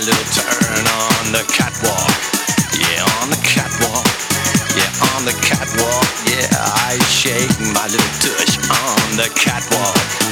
little turn on the catwalk. Yeah, on the catwalk. Yeah, on the catwalk. Yeah, I shake my little tush on the catwalk.